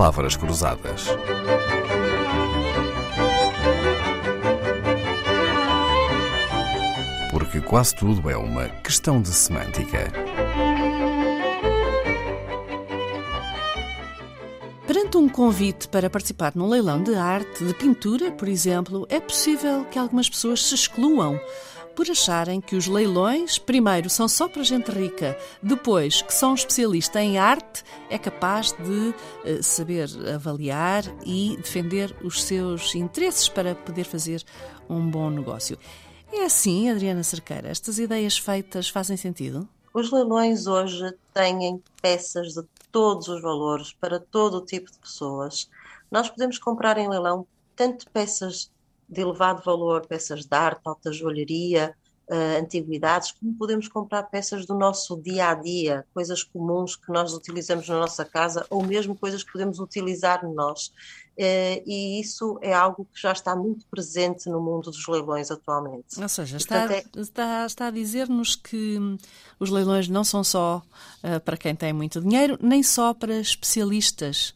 Palavras Cruzadas. Porque quase tudo é uma questão de semântica. Perante um convite para participar num leilão de arte, de pintura, por exemplo, é possível que algumas pessoas se excluam por acharem que os leilões, primeiro, são só para gente rica, depois, que são especialista em arte, é capaz de uh, saber avaliar e defender os seus interesses para poder fazer um bom negócio. É assim, Adriana Cerqueira, estas ideias feitas fazem sentido? Os leilões hoje têm peças de todos os valores para todo o tipo de pessoas. Nós podemos comprar em leilão tanto peças de elevado valor, peças de arte, alta joalharia, uh, antiguidades, como podemos comprar peças do nosso dia a dia, coisas comuns que nós utilizamos na nossa casa ou mesmo coisas que podemos utilizar nós. Uh, e isso é algo que já está muito presente no mundo dos leilões atualmente. Ou seja, está, é... está, está a dizer-nos que os leilões não são só uh, para quem tem muito dinheiro, nem só para especialistas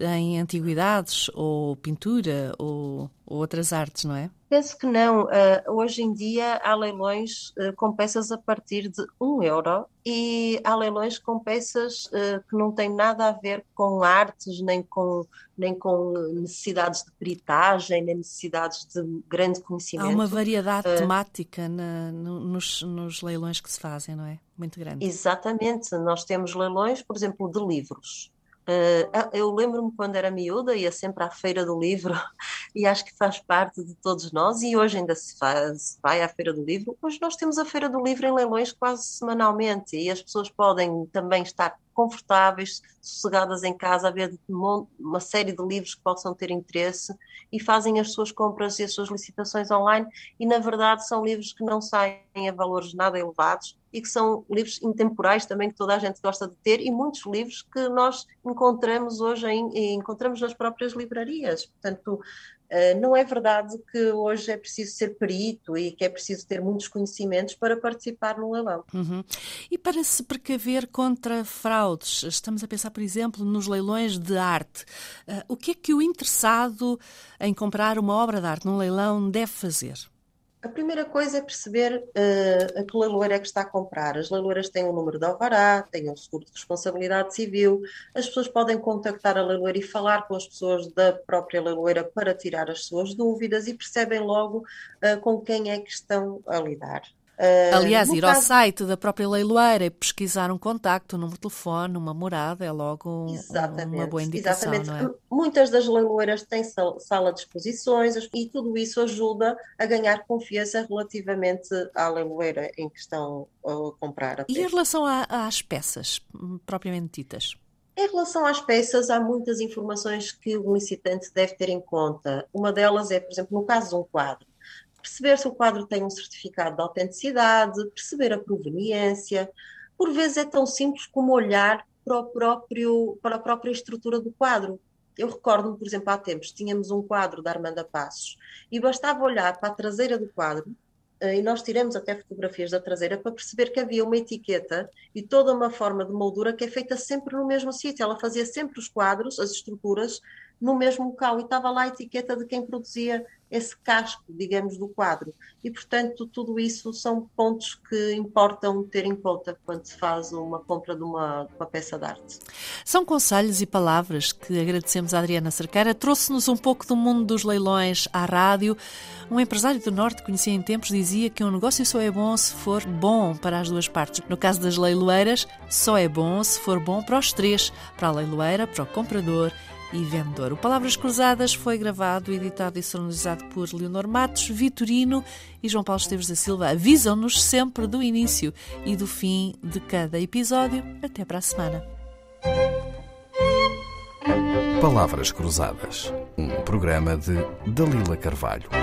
em antiguidades ou pintura ou, ou outras artes, não é? Penso que não. Uh, hoje em dia há leilões uh, com peças a partir de um euro e há leilões com peças uh, que não têm nada a ver com artes, nem com, nem com necessidades de peritagem, nem necessidades de grande conhecimento. Há uma variedade temática na, no, nos, nos leilões que se fazem, não é? Muito grande. Exatamente. Nós temos leilões, por exemplo, de livros. Uh, eu lembro-me quando era miúda, ia sempre à Feira do Livro e acho que faz parte de todos nós. E hoje ainda se, faz, vai à Feira do Livro. Hoje nós temos a Feira do Livro em leilões quase semanalmente e as pessoas podem também estar confortáveis, sossegadas em casa, a ver uma série de livros que possam ter interesse e fazem as suas compras e as suas licitações online. E na verdade são livros que não saem a valores nada elevados e que são livros intemporais também que toda a gente gosta de ter e muitos livros que nós encontramos hoje em, encontramos nas próprias livrarias. Portanto, não é verdade que hoje é preciso ser perito e que é preciso ter muitos conhecimentos para participar no leilão. Uhum. E para se precaver contra fraudes, estamos a pensar, por exemplo, nos leilões de arte. Uh, o que é que o interessado em comprar uma obra de arte num leilão deve fazer? A primeira coisa é perceber uh, a que leiloeira é que está a comprar. As leiloeiras têm um número de alvará, têm um seguro de responsabilidade civil. As pessoas podem contactar a leiloeira e falar com as pessoas da própria leiloeira para tirar as suas dúvidas e percebem logo uh, com quem é que estão a lidar. Uh, Aliás, ir caso... ao site da própria leiloeira e pesquisar um contacto, um número de telefone, uma morada, é logo uma boa indicação, exatamente. é? Muitas das leiloeiras têm sala de exposições e tudo isso ajuda a ganhar confiança relativamente à leiloeira em que estão a comprar. A e em relação a, às peças, propriamente ditas? Em relação às peças, há muitas informações que o licitante deve ter em conta. Uma delas é, por exemplo, no caso de um quadro, perceber se o quadro tem um certificado de autenticidade, perceber a proveniência. Por vezes é tão simples como olhar para, o próprio, para a própria estrutura do quadro. Eu recordo-me, por exemplo, há tempos, tínhamos um quadro da Armanda Passos e bastava olhar para a traseira do quadro eh, e nós tiramos até fotografias da traseira para perceber que havia uma etiqueta e toda uma forma de moldura que é feita sempre no mesmo sítio. Ela fazia sempre os quadros, as estruturas, no mesmo local e estava lá a etiqueta de quem produzia esse casco, digamos, do quadro. E, portanto, tudo isso são pontos que importam ter em conta quando se faz uma compra de uma, de uma peça de arte. São conselhos e palavras que agradecemos a Adriana Cerqueira. Trouxe-nos um pouco do mundo dos leilões à rádio. Um empresário do Norte conhecia em tempos dizia que um negócio só é bom se for bom para as duas partes. No caso das leiloeiras, só é bom se for bom para os três, para a leiloeira, para o comprador e vendedor. O Palavras Cruzadas foi gravado, editado e sonorizado por Leonor Matos, Vitorino e João Paulo Esteves da Silva. Avisam-nos sempre do início e do fim de cada episódio. Até para a semana. Palavras Cruzadas, um programa de Dalila Carvalho.